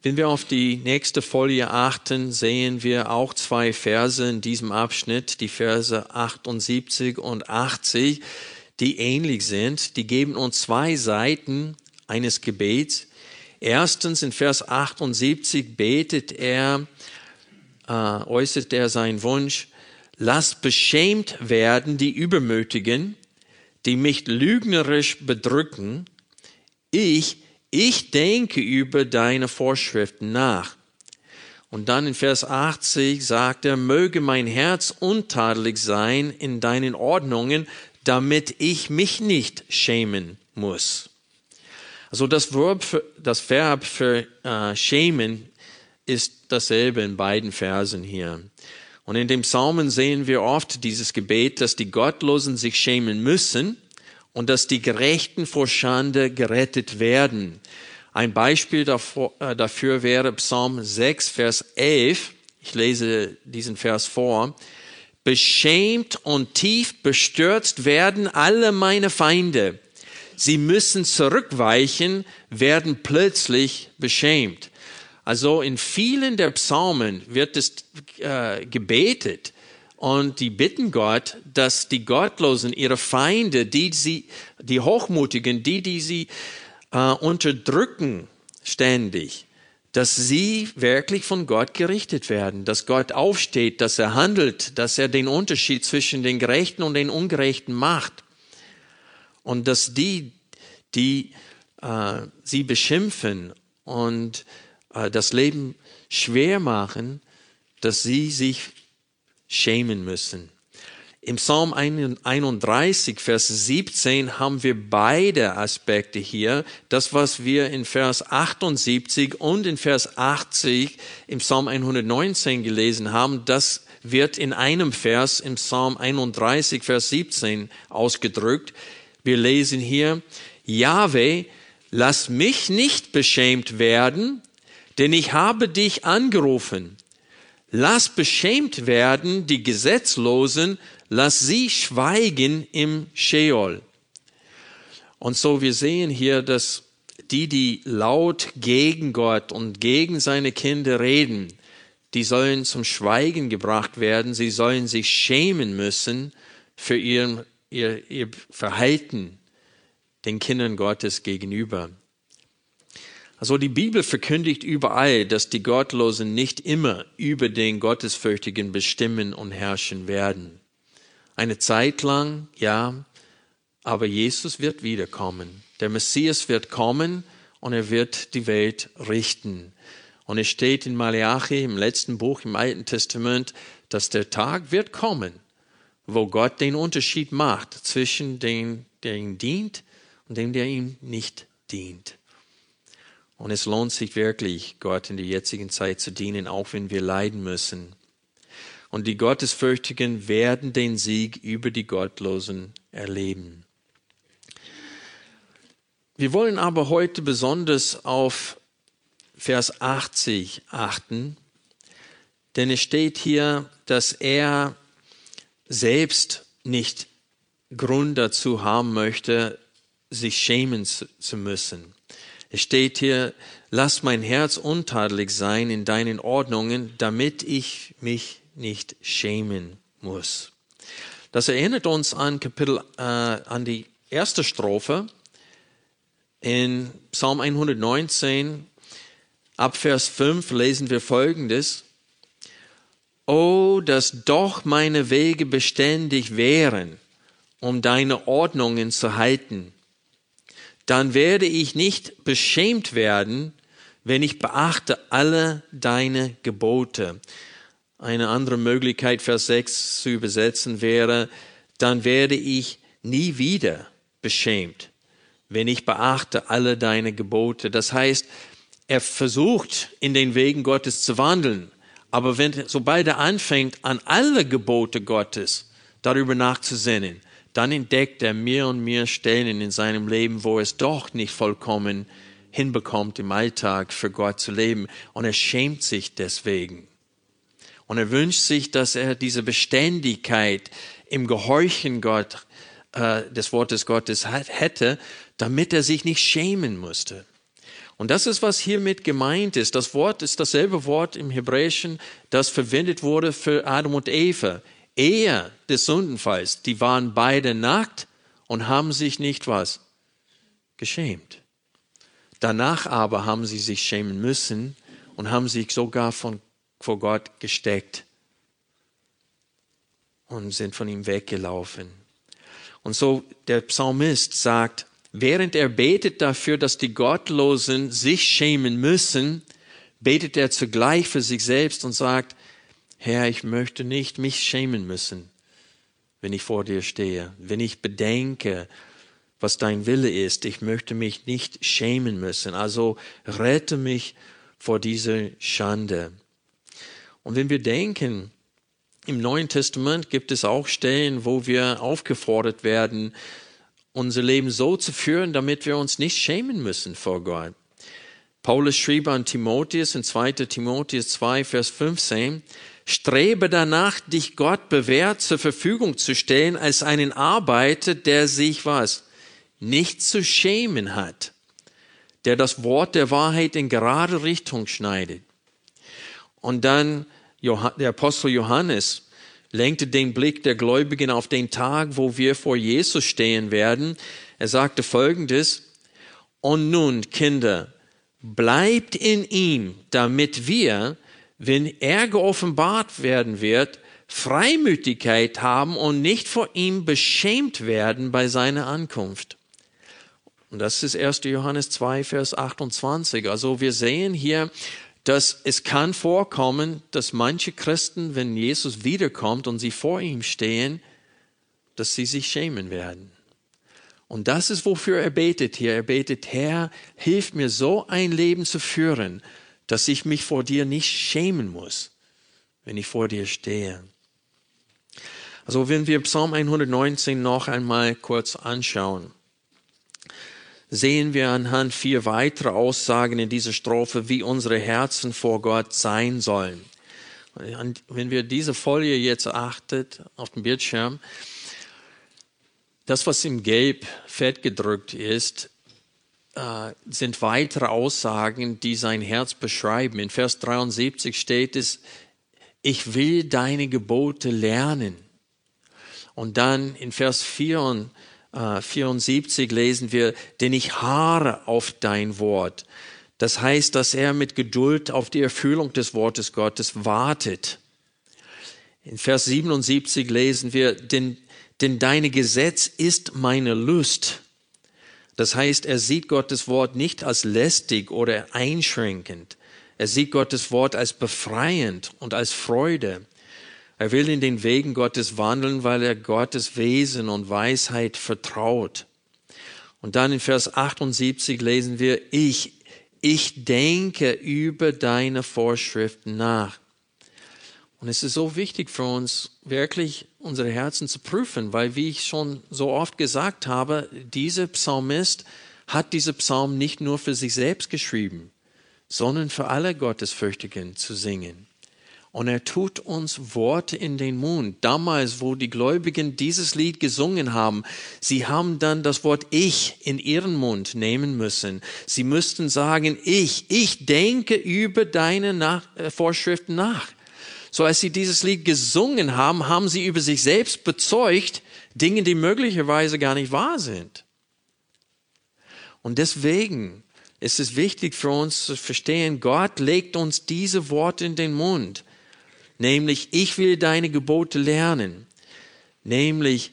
Wenn wir auf die nächste Folie achten, sehen wir auch zwei Verse in diesem Abschnitt, die Verse 78 und 80, die ähnlich sind. Die geben uns zwei Seiten eines Gebets. Erstens in Vers 78 betet er, äh, äußert er seinen Wunsch, lass beschämt werden die Übermütigen, die mich lügnerisch bedrücken. Ich, ich denke über deine Vorschriften nach. Und dann in Vers 80 sagt er, möge mein Herz untadelig sein in deinen Ordnungen, damit ich mich nicht schämen muss. Also das Verb für, das Verb für äh, schämen ist dasselbe in beiden Versen hier. Und in dem Psalmen sehen wir oft dieses Gebet, dass die Gottlosen sich schämen müssen und dass die Gerechten vor Schande gerettet werden. Ein Beispiel dafür, äh, dafür wäre Psalm 6, Vers 11. Ich lese diesen Vers vor. Beschämt und tief bestürzt werden alle meine Feinde. Sie müssen zurückweichen, werden plötzlich beschämt. Also in vielen der Psalmen wird es äh, gebetet und die bitten Gott, dass die Gottlosen, ihre Feinde, die sie, die Hochmutigen, die, die sie äh, unterdrücken ständig, dass sie wirklich von Gott gerichtet werden, dass Gott aufsteht, dass er handelt, dass er den Unterschied zwischen den Gerechten und den Ungerechten macht. Und dass die, die äh, sie beschimpfen und äh, das Leben schwer machen, dass sie sich schämen müssen. Im Psalm 31, Vers 17 haben wir beide Aspekte hier. Das, was wir in Vers 78 und in Vers 80 im Psalm 119 gelesen haben, das wird in einem Vers im Psalm 31, Vers 17 ausgedrückt. Wir lesen hier, Jahwe, lass mich nicht beschämt werden, denn ich habe dich angerufen. Lass beschämt werden die Gesetzlosen, lass sie schweigen im Sheol. Und so wir sehen hier, dass die, die laut gegen Gott und gegen seine Kinder reden, die sollen zum Schweigen gebracht werden, sie sollen sich schämen müssen für ihr, ihr, ihr Verhalten den Kindern Gottes gegenüber. Also die Bibel verkündigt überall, dass die Gottlosen nicht immer über den Gottesfürchtigen bestimmen und herrschen werden. Eine Zeit lang, ja, aber Jesus wird wiederkommen. Der Messias wird kommen und er wird die Welt richten. Und es steht in Malachi, im letzten Buch im Alten Testament, dass der Tag wird kommen, wo Gott den Unterschied macht zwischen dem, der ihm dient und dem, der ihm nicht dient. Und es lohnt sich wirklich, Gott in der jetzigen Zeit zu dienen, auch wenn wir leiden müssen. Und die Gottesfürchtigen werden den Sieg über die Gottlosen erleben. Wir wollen aber heute besonders auf Vers 80 achten, denn es steht hier, dass er selbst nicht Grund dazu haben möchte, sich schämen zu müssen. Es steht hier, lass mein Herz untadelig sein in deinen Ordnungen, damit ich mich nicht schämen muss. Das erinnert uns an Kapitel, äh, an die erste Strophe in Psalm 119. Ab Vers 5 lesen wir folgendes. Oh, dass doch meine Wege beständig wären, um deine Ordnungen zu halten dann werde ich nicht beschämt werden, wenn ich beachte alle deine Gebote. Eine andere Möglichkeit, Vers 6 zu übersetzen wäre, dann werde ich nie wieder beschämt, wenn ich beachte alle deine Gebote. Das heißt, er versucht, in den Wegen Gottes zu wandeln. Aber wenn, sobald er anfängt, an alle Gebote Gottes darüber nachzusinnen, dann entdeckt er mehr und mehr Stellen in seinem Leben, wo es doch nicht vollkommen hinbekommt, im Alltag für Gott zu leben. Und er schämt sich deswegen. Und er wünscht sich, dass er diese Beständigkeit im Gehorchen Gott, äh, des Wortes Gottes hätte, damit er sich nicht schämen musste. Und das ist, was hiermit gemeint ist. Das Wort ist dasselbe Wort im Hebräischen, das verwendet wurde für Adam und Eva. Ehe des Sündenfalls. Die waren beide nackt und haben sich nicht was? Geschämt. Danach aber haben sie sich schämen müssen und haben sich sogar von, vor Gott gesteckt und sind von ihm weggelaufen. Und so der Psalmist sagt, während er betet dafür, dass die Gottlosen sich schämen müssen, betet er zugleich für sich selbst und sagt, Herr, ich möchte nicht mich schämen müssen, wenn ich vor dir stehe, wenn ich bedenke, was dein Wille ist. Ich möchte mich nicht schämen müssen. Also rette mich vor dieser Schande. Und wenn wir denken, im Neuen Testament gibt es auch Stellen, wo wir aufgefordert werden, unser Leben so zu führen, damit wir uns nicht schämen müssen vor Gott. Paulus schrieb an Timotheus in 2. Timotheus 2, Vers 15, Strebe danach, dich Gott bewährt zur Verfügung zu stellen als einen Arbeiter, der sich was? Nicht zu schämen hat, der das Wort der Wahrheit in gerade Richtung schneidet. Und dann der Apostel Johannes lenkte den Blick der Gläubigen auf den Tag, wo wir vor Jesus stehen werden. Er sagte folgendes, und nun, Kinder, bleibt in ihm, damit wir, wenn er geoffenbart werden wird, Freimütigkeit haben und nicht vor ihm beschämt werden bei seiner Ankunft. Und das ist 1. Johannes 2, Vers 28. Also wir sehen hier, dass es kann vorkommen, dass manche Christen, wenn Jesus wiederkommt und sie vor ihm stehen, dass sie sich schämen werden. Und das ist, wofür er betet hier. Er betet, Herr, hilf mir so ein Leben zu führen, dass ich mich vor dir nicht schämen muss, wenn ich vor dir stehe. Also wenn wir Psalm 119 noch einmal kurz anschauen, sehen wir anhand vier weitere Aussagen in dieser Strophe, wie unsere Herzen vor Gott sein sollen. Und wenn wir diese Folie jetzt achtet auf dem Bildschirm, das, was im Gelb fett gedrückt ist, äh, sind weitere Aussagen, die sein Herz beschreiben. In Vers 73 steht es, ich will deine Gebote lernen. Und dann in Vers 74 äh, lesen wir, denn ich haare auf dein Wort. Das heißt, dass er mit Geduld auf die Erfüllung des Wortes Gottes wartet. In Vers 77 lesen wir, denn denn deine Gesetz ist meine Lust. Das heißt, er sieht Gottes Wort nicht als lästig oder einschränkend. Er sieht Gottes Wort als befreiend und als Freude. Er will in den Wegen Gottes wandeln, weil er Gottes Wesen und Weisheit vertraut. Und dann in Vers 78 lesen wir, ich, ich denke über deine Vorschriften nach. Und es ist so wichtig für uns, wirklich unsere Herzen zu prüfen, weil, wie ich schon so oft gesagt habe, dieser Psalmist hat diese Psalm nicht nur für sich selbst geschrieben, sondern für alle Gottesfürchtigen zu singen. Und er tut uns Worte in den Mund. Damals, wo die Gläubigen dieses Lied gesungen haben, sie haben dann das Wort Ich in ihren Mund nehmen müssen. Sie müssten sagen, ich, ich denke über deine nach äh, Vorschriften nach. So als sie dieses Lied gesungen haben, haben sie über sich selbst bezeugt, Dinge, die möglicherweise gar nicht wahr sind. Und deswegen ist es wichtig für uns zu verstehen, Gott legt uns diese Worte in den Mund. Nämlich, ich will deine Gebote lernen. Nämlich,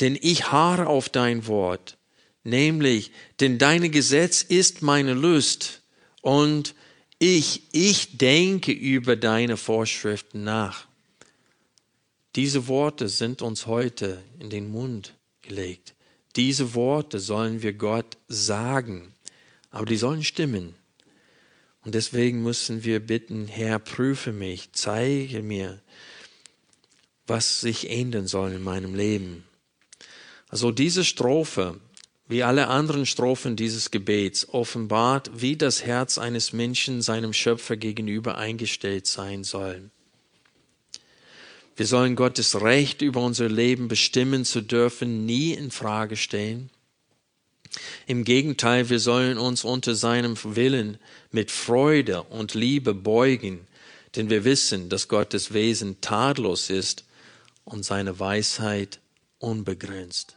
denn ich harre auf dein Wort. Nämlich, denn deine Gesetz ist meine Lust. Und ich, ich denke über deine Vorschriften nach. Diese Worte sind uns heute in den Mund gelegt. diese Worte sollen wir Gott sagen, aber die sollen stimmen. Und deswegen müssen wir bitten, Herr, prüfe mich, zeige mir, was sich ändern soll in meinem Leben. Also diese Strophe, wie alle anderen Strophen dieses Gebets, offenbart, wie das Herz eines Menschen seinem Schöpfer gegenüber eingestellt sein soll. Wir sollen Gottes Recht über unser Leben bestimmen zu dürfen, nie in Frage stellen. Im Gegenteil, wir sollen uns unter seinem Willen mit Freude und Liebe beugen, denn wir wissen, dass Gottes Wesen tadellos ist und seine Weisheit unbegrenzt.